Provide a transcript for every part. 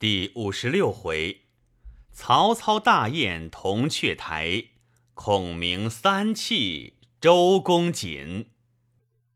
第五十六回，曹操大宴铜雀台，孔明三气周公瑾。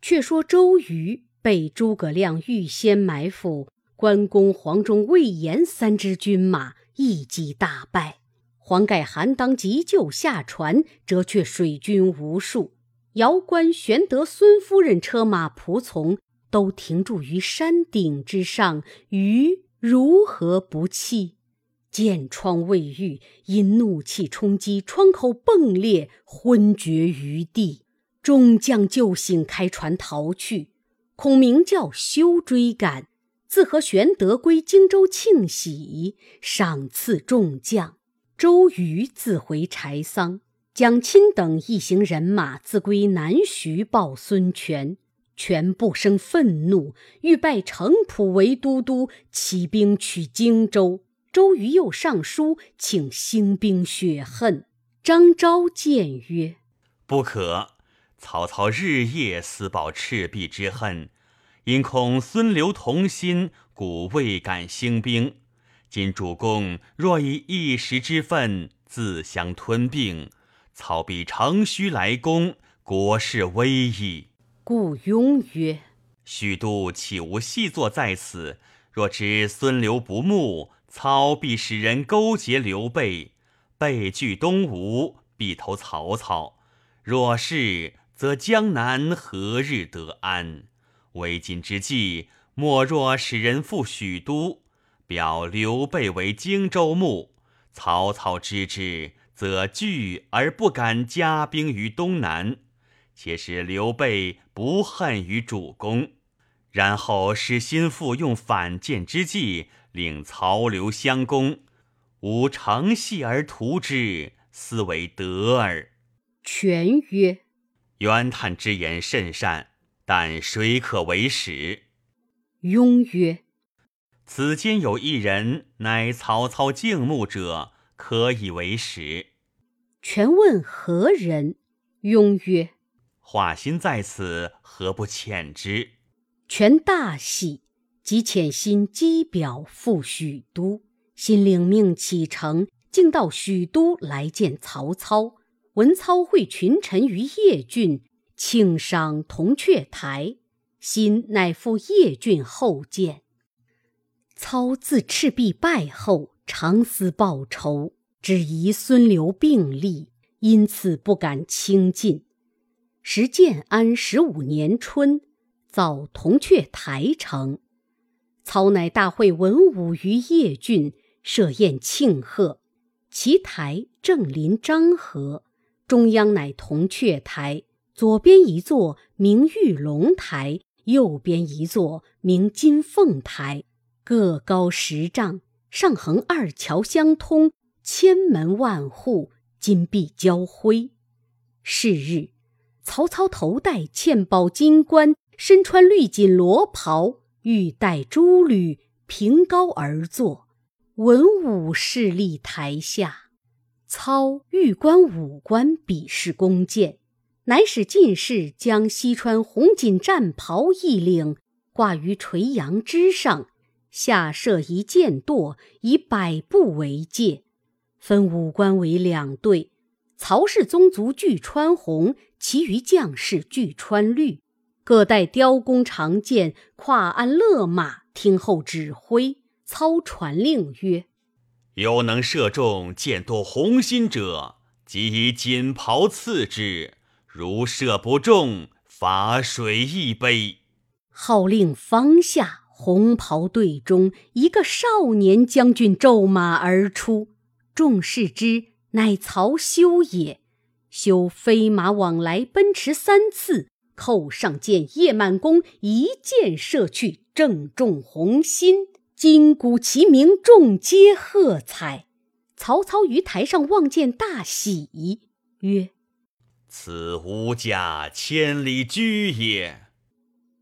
却说周瑜被诸葛亮预先埋伏，关公、黄忠、魏延三支军马一击大败。黄盖、韩当急救下船，折却水军无数。姚关、玄德、孙夫人车马仆从都停驻于山顶之上，于。如何不气？箭疮未愈，因怒气冲击，窗口迸裂，昏厥于地。众将救醒，开船逃去。孔明叫休追赶，自和玄德归荆州庆喜，赏赐众将。周瑜自回柴桑，蒋钦等一行人马自归南徐报孙权。全部生愤怒，欲拜程普为都督，起兵取荆州。周瑜又上书请兴兵雪恨。张昭谏曰：“不可！曹操日夜思报赤壁之恨，因恐孙刘同心，故未敢兴兵。今主公若以一时之愤自相吞并，曹必乘虚来攻，国势危矣。”故庸曰：“许都岂无细作在此？若知孙刘不睦，操必使人勾结刘备，备拒东吴，必投曹操。若是，则江南何日得安？为今之计，莫若使人赴许都，表刘备为荆州牧。曹操知之，则惧而不敢加兵于东南。”且使刘备不恨于主公，然后使心腹用反间之计，令曹刘相攻，吾乘隙而图之，斯为得耳。权曰：“袁谭之言甚善，但谁可为使？”雍曰：“此间有一人，乃曹操敬慕者，可以为使。”权问何人？雍曰：华歆在此，何不遣之？权大喜，即遣心机表赴许都。心领命启程，径到许都来见曹操。闻操会群臣于邺郡，庆赏铜雀台。心乃赴邺郡后见。操自赤壁败后，常思报仇，只疑孙刘并立，因此不敢轻进。时建安十五年春，造铜雀台城。操乃大会文武于邺郡，设宴庆贺。其台正临漳河，中央乃铜雀台，左边一座名玉龙台，右边一座名金凤台，各高十丈，上横二桥相通，千门万户，金碧交辉。是日。曹操头戴嵌宝金冠，身穿绿锦罗袍，玉带珠履，凭高而坐。文武侍立台下，操欲观武官，比试弓箭，乃使进士将西川红锦战袍一领挂于垂杨之上，下设一箭垛，以百步为界，分武官为两队。曹氏宗族俱穿红，其余将士俱穿绿，各带雕弓长箭，跨鞍勒马，听候指挥。操传令曰：“有能射中箭多红心者，即以锦袍赐之；如射不中，罚水一杯。”号令方下，红袍队中一个少年将军骤马而出，众视之。乃曹休也。休飞马往来，奔驰三次，扣上箭，夜满弓，一箭射去，正中红心。金鼓齐鸣，众皆喝彩。曹操于台上望见，大喜，曰：“此吾家千里驹也。”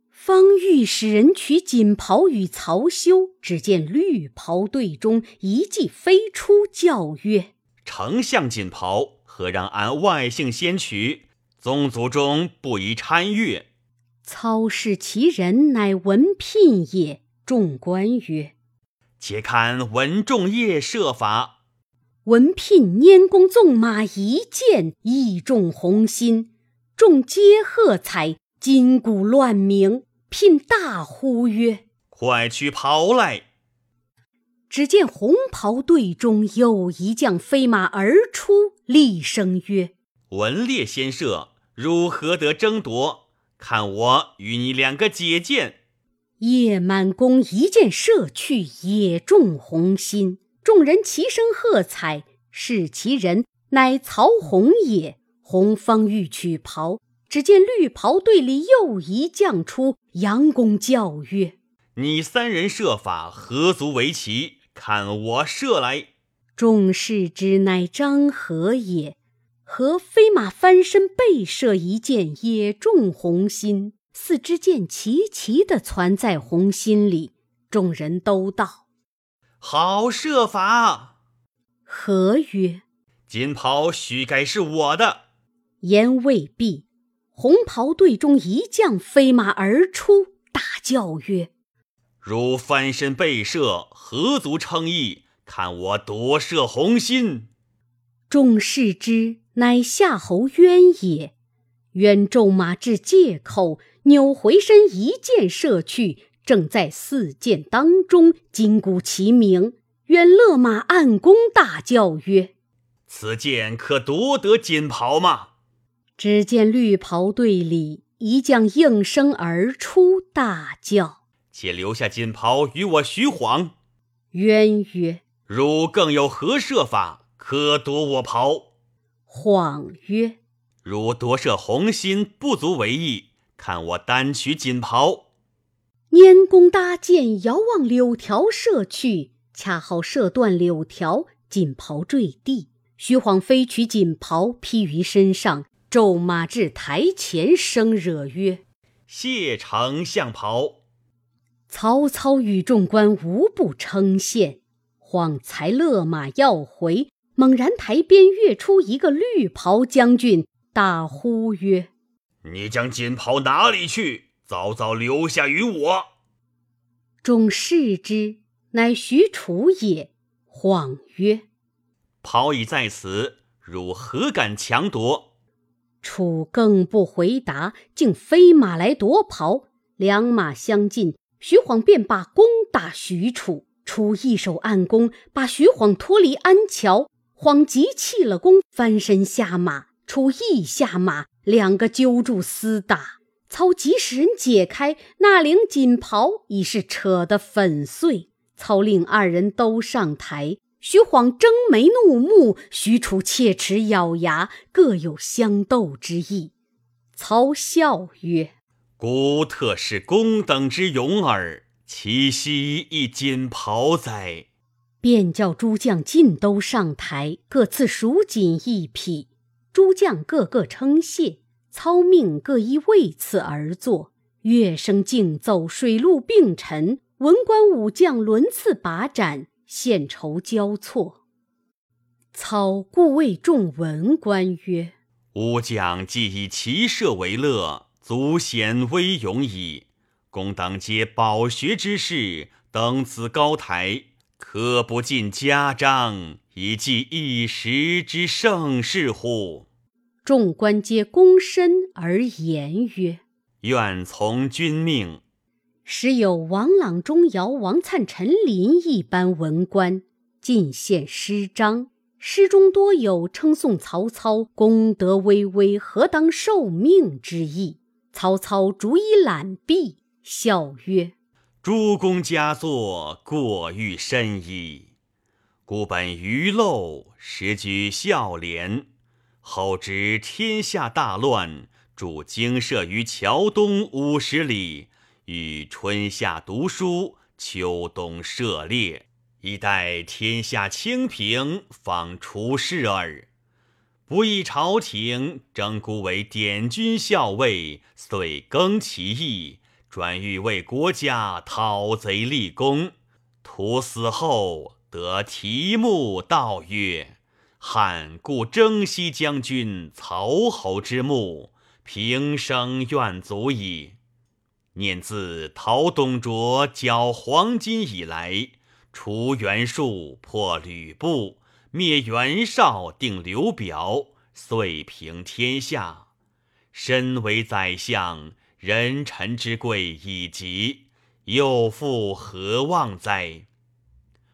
方欲使人取锦袍与曹休，只见绿袍队中一骑飞出，叫曰：丞相锦袍，何让俺外姓先取？宗族中不宜参阅。操视其人，乃文聘也。众官曰：“且看文仲业设法。文聘拈弓纵马一箭，意中红心，众皆喝彩，金鼓乱鸣。聘大呼曰：“快去袍来！”只见红袍队中有一将飞马而出，厉声曰：“文烈先射，汝何得争夺？看我与你两个解剑！”叶满弓一箭射去，也中红心。众人齐声喝彩，是其人乃曹洪也。洪方欲取袍，只见绿袍队里又一将出，佯攻叫曰：“你三人设法何足为奇？看我射来！”众视之，乃张合也。合飞马翻身背射一箭，也中红心。四支箭齐齐地攒在红心里。众人都道。好射法！何曰：“锦袍须该是我的。”言未毕，红袍队中一将飞马而出，大叫曰：“如翻身背射，何足称意？看我夺射红心！”众视之，乃夏侯渊也。渊骤马至界口，扭回身，一箭射去。正在四箭当中，金鼓齐鸣，愿勒马按弓，大叫曰：“此箭可夺得锦袍吗？”只见绿袍队里一将应声而出，大叫：“且留下锦袍与我徐晃。”渊曰：“汝更有何设法可夺我袍？”晃曰：“汝夺舍红心不足为意，看我单取锦袍。”拈弓搭箭，遥望柳条射去，恰好射断柳条，锦袍坠地。徐晃飞取锦袍披于身上，骤马至台前，声惹曰：“谢丞相袍！”曹操与众官无不称羡。晃才勒马要回，猛然台边跃出一个绿袍将军，大呼曰：“你将锦袍哪里去？”早早留下于我。众视之，乃许褚也。晃曰：“袍已在此，汝何敢强夺？”楚更不回答，竟飞马来夺袍。两马相近，徐晃便把弓打许褚。楚一手暗弓，把徐晃脱离鞍桥。晃急弃了弓，翻身下马。楚亦下马，两个揪住厮打。操即使人解开那领锦袍，已是扯得粉碎。操令二人都上台。徐晃睁眉怒目，许褚切齿咬牙，各有相斗之意。操笑曰：“孤特是公等之勇耳，岂惜一锦袍哉？”便叫诸将尽都上台，各赐蜀锦一匹。诸将个个称谢。操命各依位次而坐，乐声竞奏，水陆并陈，文官武将轮次把盏，献酬交错。操故谓众文官曰：“吾将既以骑射为乐，足显威勇矣。公当皆饱学之士，登此高台，可不尽家章，以记一时之盛世乎？”众官皆躬身而言曰：“愿从君命。”时有王朗、钟繇、王粲、陈琳一般文官，进献诗章，诗中多有称颂曹操功德巍巍、何当受命之意。曹操逐一览毕，笑曰：“诸公佳作，过誉深矣。孤本愚陋，实居孝廉。”后知天下大乱，驻精舍于桥东五十里，与春夏读书，秋冬射猎，以待天下清平，方出世耳。不义朝廷征孤为典军校尉，遂更其意，转欲为国家讨贼立功。徒死后得题目道曰。汉故征西将军曹侯之墓，平生愿足矣。念自陶董卓缴黄巾以来，除袁术，破吕布，灭袁绍，定刘表，遂平天下。身为宰相，人臣之贵已极，又复何望哉？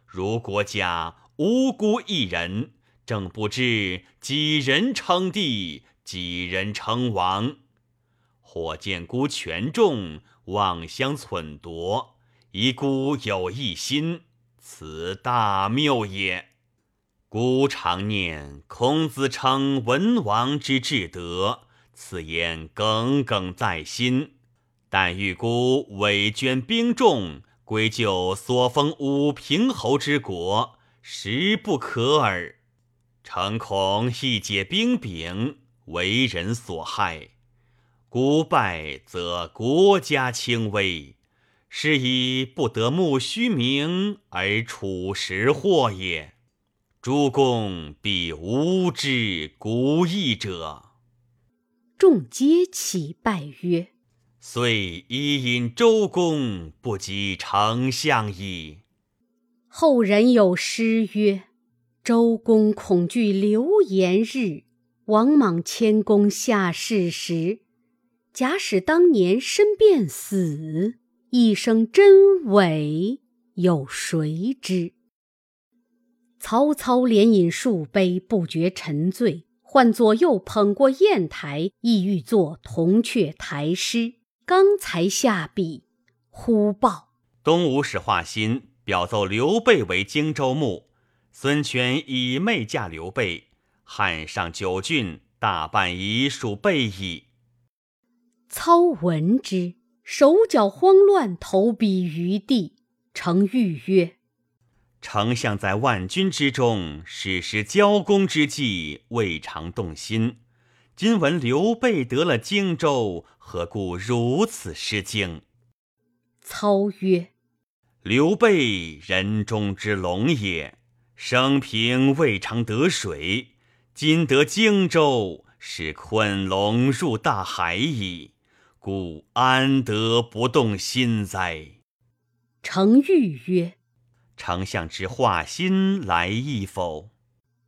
如国家无辜一人，正不知几人称帝，几人称王。或见孤权重，妄相忖夺，以孤有一心，此大谬也。孤常念孔子称文王之至德，此言耿耿在心。但欲孤委捐兵众，归就所封武平侯之国，实不可耳。诚恐一解兵柄，为人所害。孤败则国家轻微，是以不得慕虚名而处实祸也。诸公必无知古义者。众皆起拜曰：“遂以引周公，不及丞相矣。”后人有诗曰：“周公恐惧流言日，王莽谦恭下士时。”假使当年身便死，一生真伪有谁知？曹操连饮数杯，不觉沉醉，唤左右捧过砚台，意欲作铜雀台诗。刚才下笔，忽报东吴使华歆表奏刘备为荆州牧，孙权以妹嫁刘备，汉上九郡大半已属备矣。操闻之，手脚慌乱，投笔于地。程昱曰：“丞相在万军之中，矢石交攻之际，未尝动心。今闻刘备得了荆州，何故如此失惊？”操曰：“刘备人中之龙也，生平未尝得水，今得荆州，是困龙入大海矣。”故安得不动心哉？程昱曰：“丞相知华歆来意否？”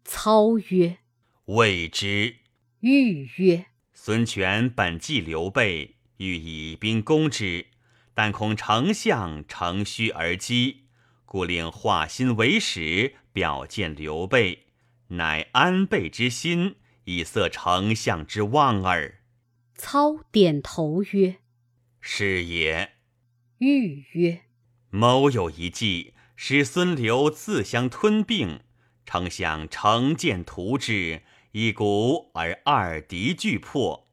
操曰：“未知。”昱曰：“孙权本忌刘备，欲以兵攻之，但恐丞相乘虚而击，故令华歆为使，表见刘备，乃安备之心，以塞丞相之望耳。”操点头曰：“是也。”豫曰：“某有一计，使孙刘自相吞并，丞相乘剑图之，一鼓而二敌俱破。”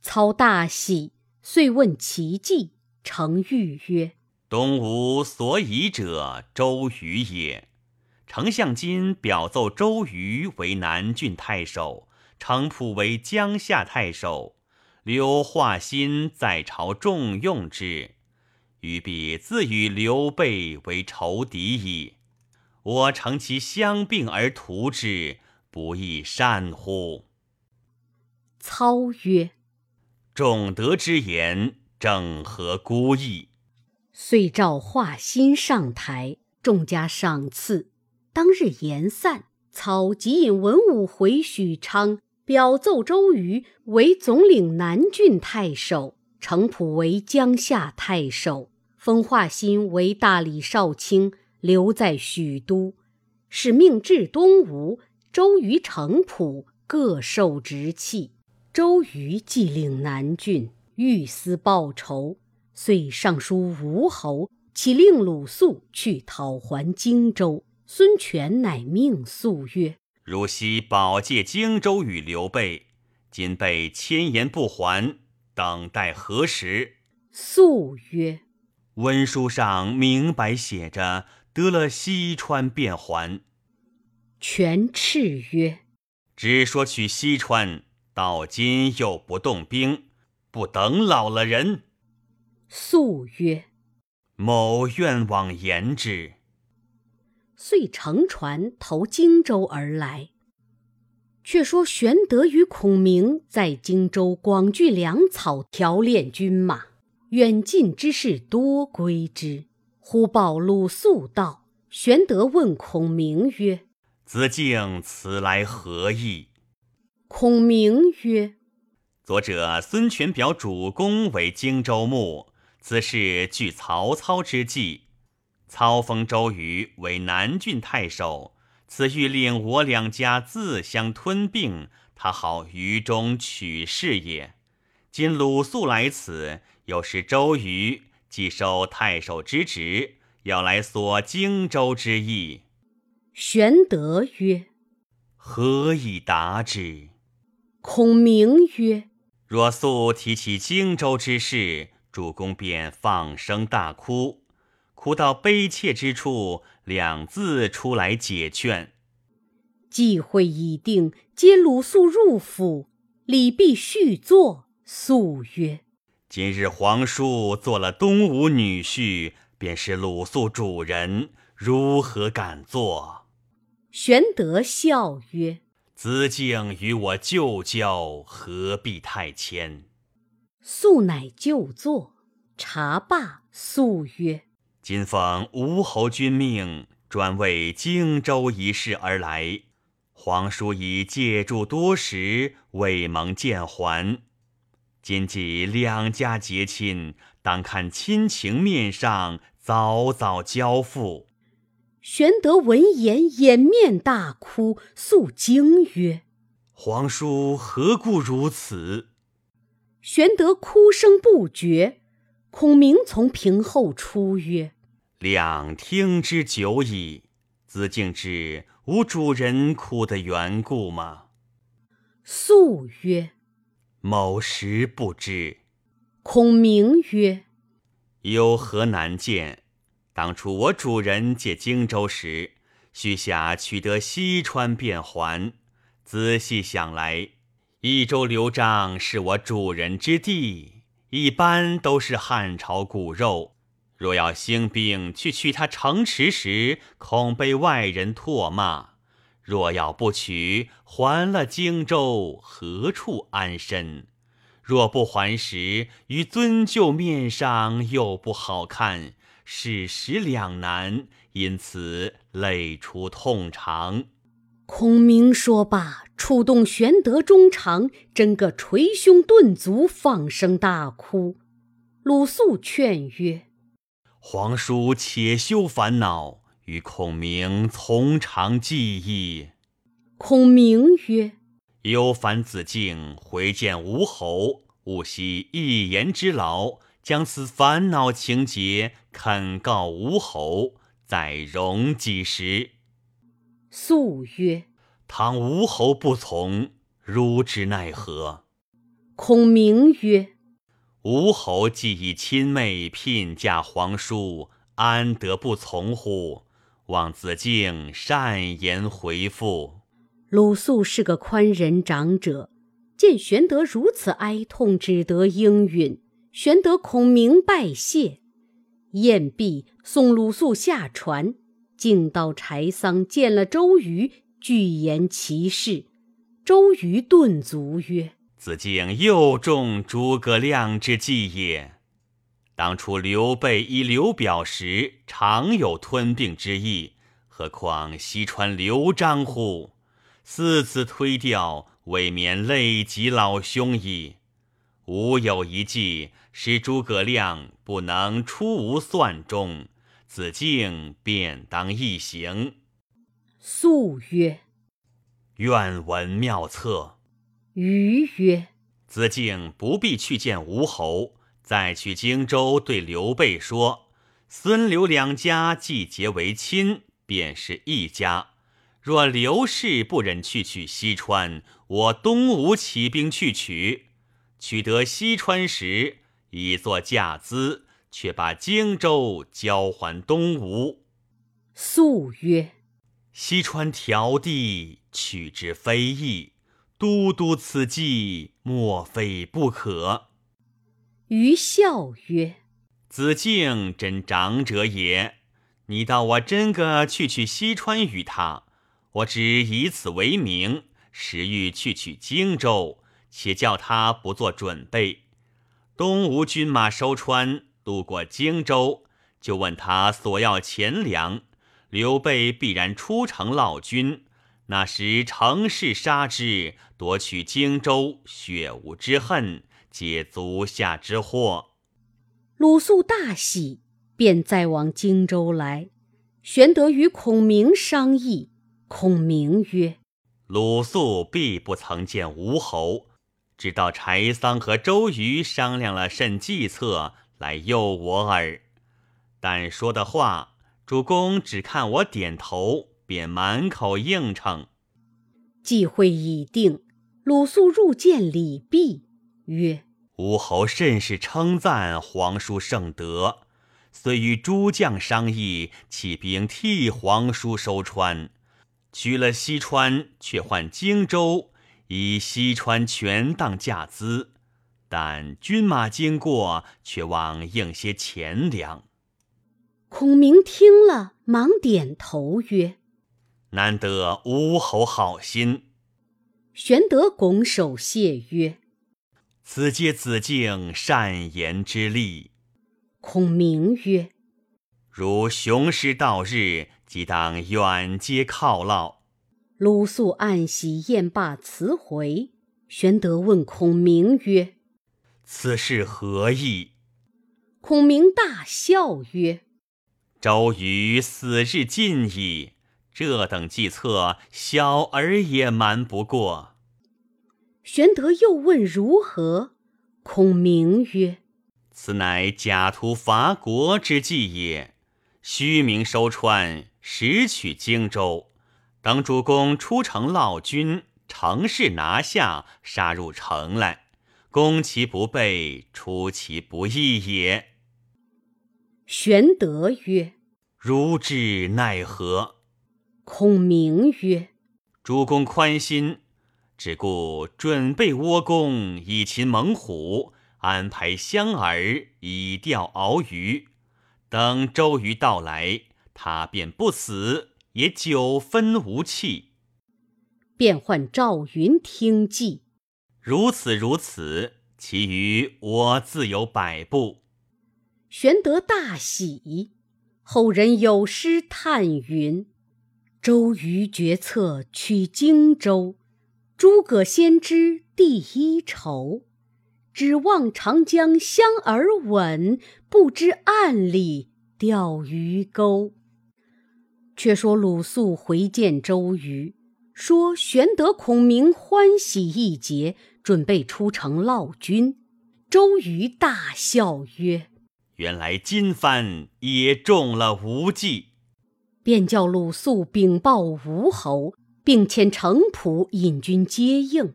操大喜，遂问其计。程昱曰：“东吴所以者，周瑜也。丞相今表奏周瑜为南郡太守。”程普为江夏太守，刘华歆在朝重用之，于必自与刘备为仇敌矣。我乘其相并而图之，不亦善乎？操曰：“仲德之言，正合孤意。”遂召华歆上台，众加赏赐。当日言散，操即引文武回许昌。表奏周瑜为总领南郡太守，程普为江夏太守，封化新为大理少卿，留在许都。使命至东吴，周瑜、程普各受职气。周瑜既领南郡，欲思报仇，遂上书吴侯，启令鲁肃去讨还荆州。孙权乃命肃曰。汝昔保借荆州与刘备，今被千言不还，等待何时？肃曰：“文书上明白写着，得了西川便还。”权斥曰：“只说取西川，到今又不动兵，不等老了人。”素曰：“某愿往言之。”遂乘船投荆州而来。却说玄德与孔明在荆州广聚粮草，调练军马，远近之士多归之。忽报鲁肃道：“玄德问孔明曰：‘子敬此来何意？’孔明曰：‘昨者孙权表主公为荆州牧，此事据曹操之计。操封周瑜为南郡太守，此欲令我两家自相吞并，他好于中取势也。’”今鲁肃来此，又是周瑜既受太守之职，要来索荆州之意。玄德曰：“何以答之？”孔明曰：“若素提起荆州之事，主公便放声大哭，哭到悲切之处，两字出来解劝。计会已定，接鲁肃入府，礼毕续坐。”肃曰：“今日皇叔做了东吴女婿，便是鲁肃主人，如何敢做？”玄德笑曰：“子敬与我旧交，何必太谦？”肃乃就坐，茶罢，肃曰：“今奉吴侯君命，专为荆州一事而来。皇叔已借住多时，未蒙见还。”今既两家结亲，当看亲情面上，早早交付。玄德闻言，掩面大哭。诉惊曰：“皇叔何故如此？”玄德哭声不绝。孔明从屏后出曰：“两听之久矣。子敬知吾主人哭的缘故吗？”肃曰。某时不知。孔明曰：“有何难见？当初我主人借荆州时，须下取得西川便还。仔细想来，益州刘璋是我主人之地，一般都是汉朝骨肉。若要兴兵去取他城池时，恐被外人唾骂。”若要不取，还了荆州，何处安身？若不还时，于尊舅面上又不好看，事实两难，因此泪出痛肠。孔明说罢，触动玄德衷肠，真个捶胸顿足，放声大哭。鲁肃劝曰：“皇叔且休烦恼。”与孔明从长计议。孔明曰：“忧烦子敬回见吴侯，勿惜一言之劳，将此烦恼情节肯告吴侯，再容几时。”肃曰：“倘吴侯不从，汝之奈何？”孔明曰：“吴侯既以亲妹聘嫁皇叔，安得不从乎？”望子敬善言回复。鲁肃是个宽仁长者，见玄德如此哀痛，只得应允。玄德孔明拜谢，宴毕，送鲁肃下船。径到柴桑，见了周瑜，具言其事。周瑜顿足曰：“子敬又中诸葛亮之计也。”当初刘备以刘表时，常有吞并之意，何况西川刘璋乎？四次推掉，未免累及老兄矣。吾有一计，使诸葛亮不能出吾算中，子敬便当一行。素曰：“愿闻妙策。”瑜曰：“子敬不必去见吴侯。”再去荆州，对刘备说：“孙刘两家既结为亲，便是一家。若刘氏不忍去取西川，我东吴起兵去取，取得西川时，以作嫁资，却把荆州交还东吴。”素曰：“西川条地，取之非易。都督此计，莫非不可？”余笑曰：“子敬真长者也。你道我真个去取西川与他，我只以此为名，实欲去取荆州，且叫他不做准备。东吴军马收川，路过荆州，就问他索要钱粮。刘备必然出城劳军。那时乘势杀之，夺取荆州，血无之恨，解足下之祸。鲁肃大喜，便再往荆州来。玄德与孔明商议，孔明曰：“鲁肃必不曾见吴侯，知道柴桑和周瑜商量了甚计策来诱我耳。但说的话。”主公只看我点头，便满口应承。计会已定，鲁肃入见李泌，曰：“吴侯甚是称赞皇叔圣德，遂与诸将商议，起兵替皇叔收川。取了西川，却换荆州，以西川权当价资。但军马经过，却望应些钱粮。”孔明听了，忙点头曰：“难得吴侯好心。”玄德拱手谢曰：“此皆子敬善言之力。”孔明曰：“如雄师到日，即当远接犒劳。”鲁肃暗喜，宴罢辞回。玄德问孔明曰：“此事何意？”孔明大笑曰：周瑜死日近矣，这等计策，小儿也瞒不过。玄德又问如何，孔明曰：“此乃假途伐国之计也。虚名收川，实取荆州，等主公出城劳军，乘势拿下，杀入城来，攻其不备，出其不意也。”玄德曰：“如之奈何？”孔明曰：“主公宽心，只顾准备窝弓以擒猛虎，安排香饵以钓鳌鱼。等周瑜到来，他便不死，也九分无气。”便唤赵云听计。如此如此，其余我自有摆布。玄德大喜，后人有诗叹云：“周瑜决策取荆州，诸葛先知第一筹。指望长江香饵稳，不知暗里钓鱼钩。”却说鲁肃回见周瑜，说玄德、孔明欢喜一节，准备出城劳军。周瑜大笑曰：原来金帆也中了无计，便叫鲁肃禀报吴侯，并遣程普引军接应。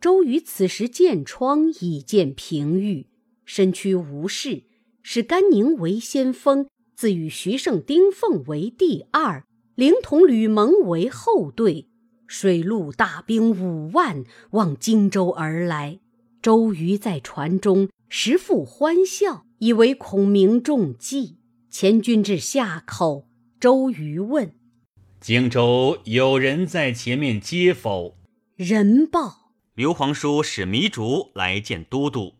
周瑜此时见疮已见平愈，身躯无事，使甘宁为先锋，自与徐盛、丁奉为第二，凌同吕蒙为后队，水陆大兵五万往荆州而来。周瑜在船中时复欢笑。以为孔明中计，前军至夏口，周瑜问：“荆州有人在前面接否？”人报：“刘皇叔使糜竺来见都督。”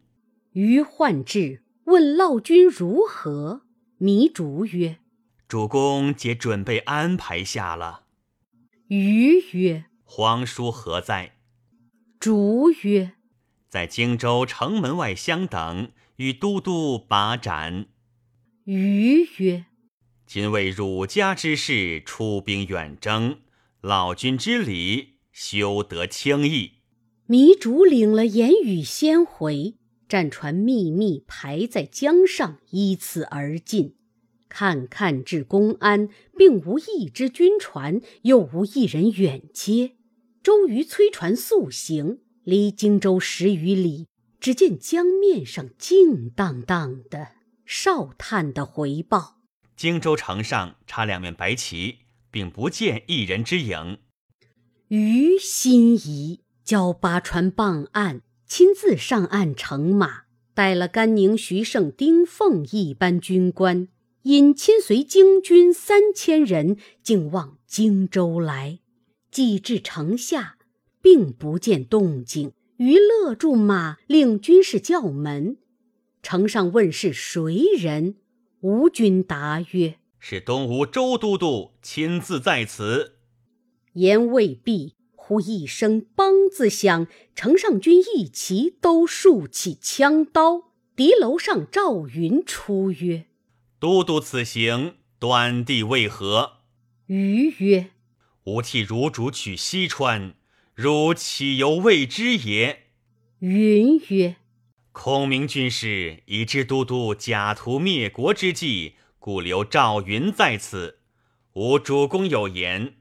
瑜唤至，问老军如何。糜竺曰：“主公皆准备安排下了。”瑜曰：“皇叔何在？”竺曰：“在荆州城门外相等。”与都督把盏。瑜曰：“今为汝家之事，出兵远征，老君之礼，休得轻易。”糜竺领了言语，先回。战船秘密排在江上，依次而进。看看至公安，并无一只军船，又无一人远接。周瑜催船速行，离荆州十余里。只见江面上静荡荡的，哨探的回报：荆州城上插两面白旗，并不见一人之影。于心疑，叫八船傍岸，亲自上岸乘马，带了甘宁、徐盛、丁奉一班军官，引亲随京军三千人，竟往荆州来。既至城下，并不见动静。于勒住马，令军士叫门。城上问是谁人，吴军答曰：“是东吴周都督亲自在此。”言未毕，忽一声“梆”字响，城上军一齐都竖起枪刀。敌楼上赵云出曰：“都督此行端地为何？”余曰：“吾替汝主取西川，汝岂犹未知也？”云曰：“孔明军师已知都督假图灭国之计，故留赵云在此。吾主公有言：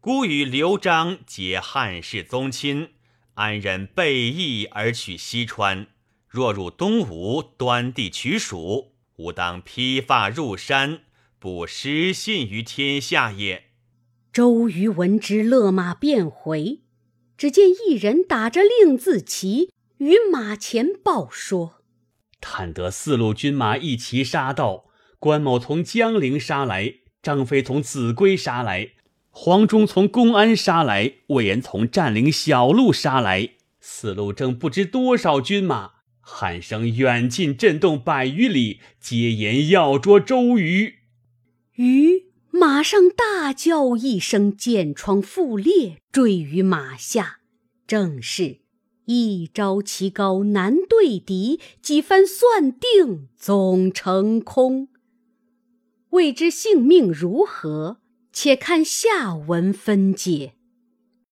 孤与刘璋结汉室宗亲，安忍背义而取西川？若入东吴，端地取蜀，吾当披发入山，不失信于天下也。”周瑜闻之，勒马便回。只见一人打着令字旗。于马前报说：“探得四路军马一齐杀到，关某从江陵杀来，张飞从秭归杀来，黄忠从公安杀来，魏延从占领小路杀来。四路正不知多少军马，喊声远近震动百余里，皆言要捉周瑜。瑜马上大叫一声，箭疮复裂，坠于马下。正是。”一招棋高难对敌，几番算定总成空。未知性命如何？且看下文分解。